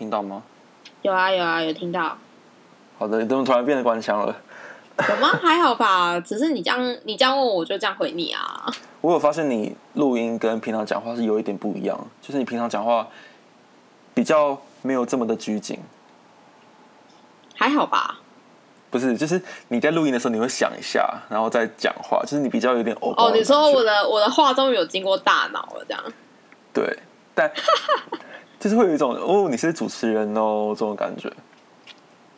听到吗？有啊有啊有听到，好的，你怎么突然变得官腔了？有吗？还好吧，只是你这样你这样问我，我就这样回你啊。我有发现你录音跟平常讲话是有一点不一样，就是你平常讲话比较没有这么的拘谨。还好吧，不是，就是你在录音的时候，你会想一下，然后再讲话，就是你比较有点哦哦，你说我的我的话终于有经过大脑了，这样。对，但就是会有一种哦，你是主持人哦这种感觉。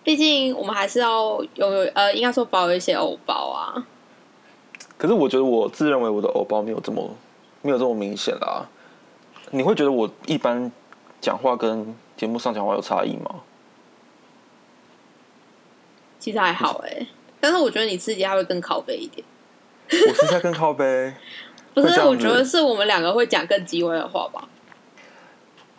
毕竟我们还是要拥有呃，应该说保有一些偶包啊。可是我觉得我自认为我的偶包没有这么没有这么明显啦。你会觉得我一般讲话跟节目上讲话有差异吗？其实还好哎、但是我觉得你自己还会更靠背一点。我是在更靠背 不是，我觉得是我们两个会讲更机微的话吧。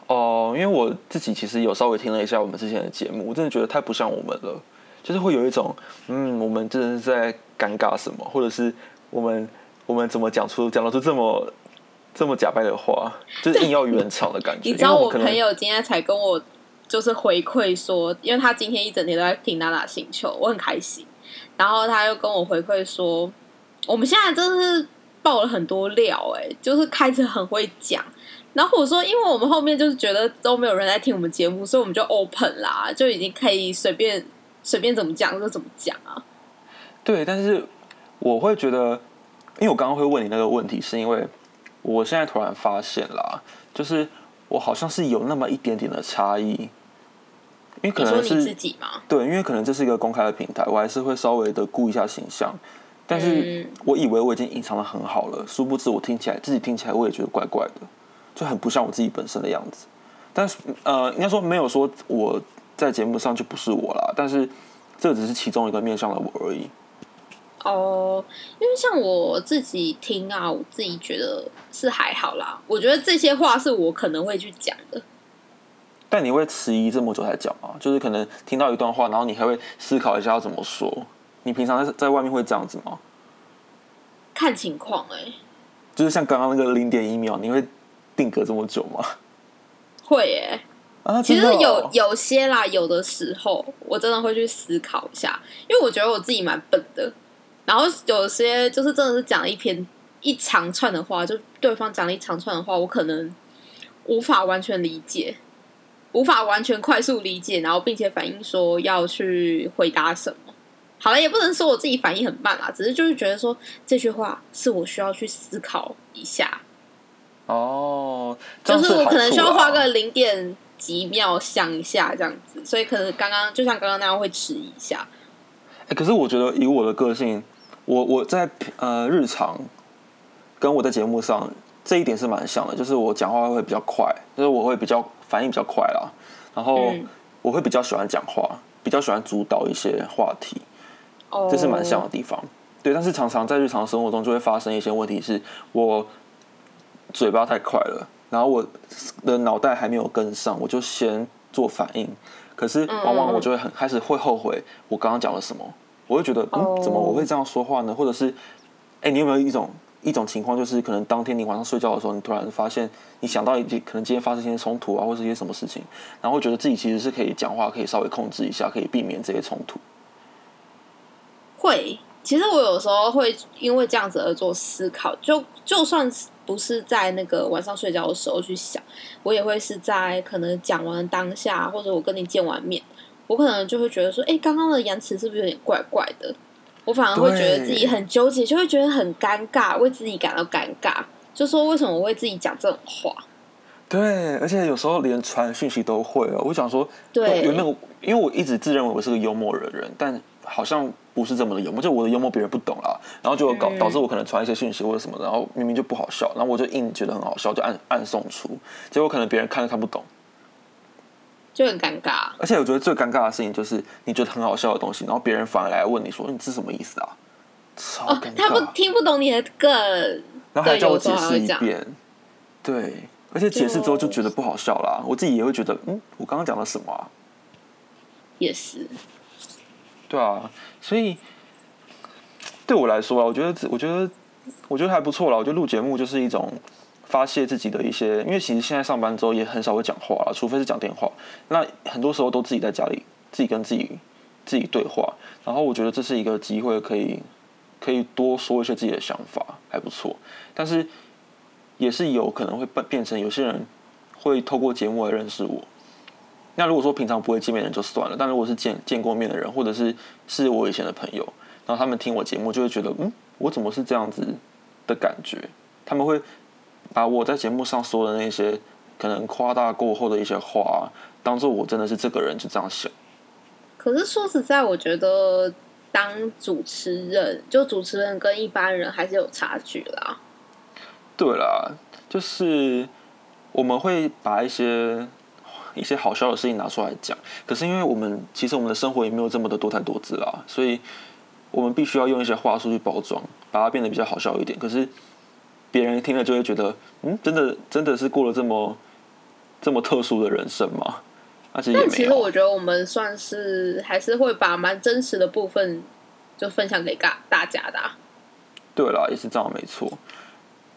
哦，因为我自己其实有稍微听了一下我们之前的节目，我真的觉得太不像我们了，就是会有一种嗯，我们真的是在尴尬什么，或者是我们我们怎么讲出讲得出这么这么假掰的话，就是硬要圆场的感觉。你知道我朋友今天才跟我就是回馈说，因为他今天一整天都在听娜娜星球，我很开心。然后他又跟我回馈说，我们现在真的是爆了很多料、哎，就是开始很会讲。然后我说，因为我们后面就是觉得都没有人来听我们节目，所以我们就 open 啦，就已经可以随便随便怎么讲就怎么讲啊。对，但是我会觉得，因为我刚刚会问你那个问题，是因为我现在突然发现啦，就是我好像是有那么一点点的差异，因为可能你说你自是己吗？对，因为可能这是一个公开的平台，我还是会稍微的顾一下形象。但是嗯我以为我已经隐藏的很好了，殊不知我听起来自己听起来我也觉得怪怪的，就很不像我自己本身的样子。但是呃，应该说没有说我在节目上就不是我啦，但是这只是其中一个面向的我而已。哦，因为像我自己听啊，我自己觉得是还好啦。我觉得这些话是我可能会去讲的。但你会迟疑这么久才讲吗？就是可能听到一段话，然后你还会思考一下要怎么说。你平常在在外面会这样子吗？看情况哎、就是像刚刚那个零点一秒，你会定格这么久吗？会耶、啊，其实有有些啦，有的时候我真的会去思考一下，因为我觉得我自己蛮笨的。然后有些就是真的是讲了一篇一长串的话，就对方讲了一长串的话，我可能无法完全理解，无法完全快速理解，然后并且反应说要去回答什么。好了，也不能说我自己反应很慢啦，只是就是觉得说这句话是我需要去思考一下，哦，就是我可能需要花个零点几秒想一下这样子，所以可能刚刚就像刚刚那样会迟疑一下。哎可是我觉得以我的个性，我我在呃日常跟我在节目上这一点是蛮像的，就是我讲话会比较快，就是我会比较反应比较快啦，然后嗯我会比较喜欢讲话，比较喜欢主导一些话题，哦，这是蛮像的地方。对，但是常常在日常生活中就会发生一些问题，是我嘴巴太快了，然后我的脑袋还没有跟上，我就先做反应，可是往往我就会很开始会后悔我刚刚讲了什么，我会觉得哦嗯，怎么我会这样说话呢？或者是，哎，你有没有一种一种情况，就是可能当天你晚上睡觉的时候，你突然发现你想到一些可能今天发生一些冲突啊，或是一些什么事情，然后会觉得自己其实是可以讲话，可以稍微控制一下，可以避免这些冲突。会。其实我有时候会因为这样子而做思考，就就算是不是在那个晚上睡觉的时候去想，我也会是在可能讲完当下，或者我跟你见完面，我可能就会觉得说，哎、刚刚的言辞是不是有点怪怪的？我反而会觉得自己很纠结，就会觉得很尴尬，为自己感到尴尬，就说为什么我为自己讲这种话？对，而且有时候连传讯息都会哦。我想说，对有那个，因为我一直自认为我是个幽默的人，但好像不是这么的幽默，就我的幽默别人不懂啦，然后就搞嗯导致我可能传一些讯息或者什么的，然后明明就不好笑，然后我就硬觉得很好笑，就按按送出，结果可能别人看都看不懂。就很尴尬。而且我觉得最尴尬的事情就是你觉得很好笑的东西，然后别人反而来问你说你这是什么意思啊？超哦尴，他不尬，听不懂你的梗，然后还叫我解释一遍，对，而且解释之后就觉得不好笑啦，我自己也会觉得，嗯，我刚刚讲了什么啊？也是。对啊，所以对我来说啊，我觉得我觉得我觉得还不错啦。我觉得录节目就是一种发泄自己的一些，因为其实现在上班之后也很少会讲话了，除非是讲电话。那很多时候都自己在家里自己跟自己自己对话，然后我觉得这是一个机会，可以可以多说一些自己的想法，还不错。但是也是有可能会变变成有些人会透过节目来认识我。那如果说平常不会见面的人就算了，但如果是见见过面的人，或者是是我以前的朋友，然后他们听我节目就会觉得，嗯，我怎么是这样子的感觉？他们会把我在节目上说的那些可能夸大过后的一些话，当做我真的是这个人，就这样想。可是说实在，我觉得当主持人，就主持人跟一般人还是有差距啦。对啦，就是我们会把一些。一些好笑的事情拿出来讲，可是因为我们其实我们的生活也没有这么的多才多姿啦，所以我们必须要用一些话术去包装，把它变得比较好笑一点。可是别人听了就会觉得，嗯，真的真的是过了这么这么特殊的人生吗？而且但其实我觉得我们算是还是会把蛮真实的部分就分享给大大家的。对啦，也是这样没错。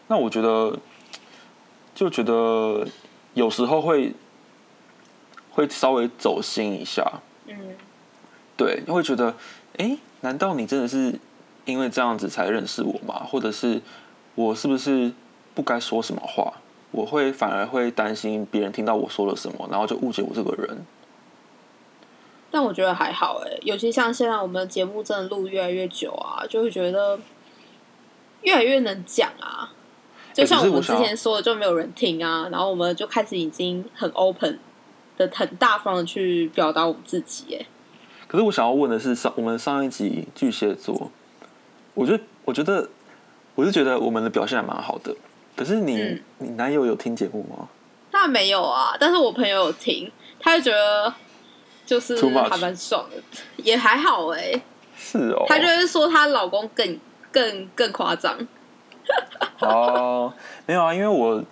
那我觉得就觉得有时候会。会稍微走心一下，嗯，对，会觉得，哎，难道你真的是因为这样子才认识我吗？或者是我是不是不该说什么话？我会反而会担心别人听到我说了什么，然后就误解我这个人。但我觉得还好，哎，尤其像现在我们的节目真的录越来越久啊，就会觉得越来越能讲啊。就像我们之前说的，就没有人听啊，然后我们就开始已经很 open。的很大方的去表达我们自己，哎。可是我想要问的是，上我们上一集巨蟹座，我觉得，我觉得，我是觉得我们的表现还蛮好的。可是你，你男友有听节目吗？他没有啊，但是我朋友有听，他就觉得就是还蛮爽的，也还好哎。是哦。他就是说她老公更更更夸张。哦，没有啊，因为我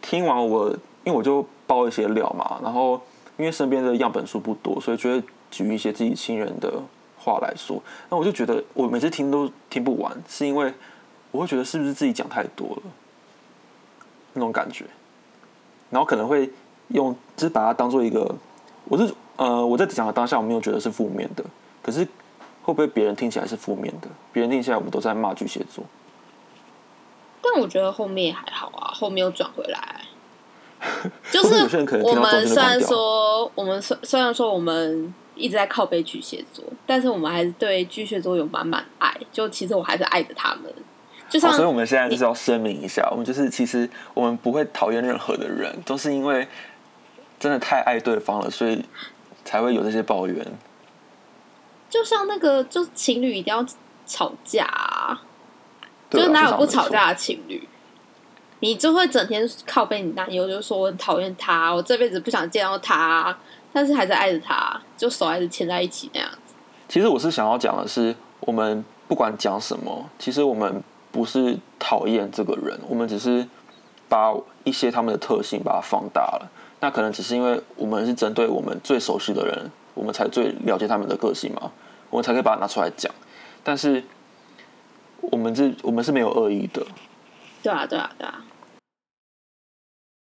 听完我，因为我就包一些料嘛，然后。因为身边的样本数不多，所以就会举一些自己亲人的话来说。那我就觉得，我每次听都听不完，是因为我会觉得是不是自己讲太多了那种感觉。然后可能会用，就是把它当做一个，我是呃我在讲的当下，我没有觉得是负面的。可是会不会别人听起来是负面的？别人听起来我们都在骂巨蟹座。但我觉得后面还好啊，后面又转回来。就是我们虽然说，我们虽虽然说我们一直在靠背巨蟹座，但是我们还是对巨蟹座有满满爱。就其实我还是爱着他们。就像，所以我们现在就是要声明一下，我们就是其实我们不会讨厌任何的人，都是因为真的太爱对方了，所以才会有这些抱怨。就像那个，就情侣一定要吵架，就是哪有不吵架的情侣？你就会整天靠背你男友，就说我很讨厌他，我这辈子不想见到他，但是还是爱着他，就手还是牵在一起那样子。其实我是想要讲的是，我们不管讲什么，其实我们不是讨厌这个人，我们只是把一些他们的特性把它放大了。那可能只是因为我们是针对我们最熟悉的人，我们才最了解他们的个性嘛，我们才可以把它拿出来讲。但是我们是我们是没有恶意的。对啊，对啊，对啊。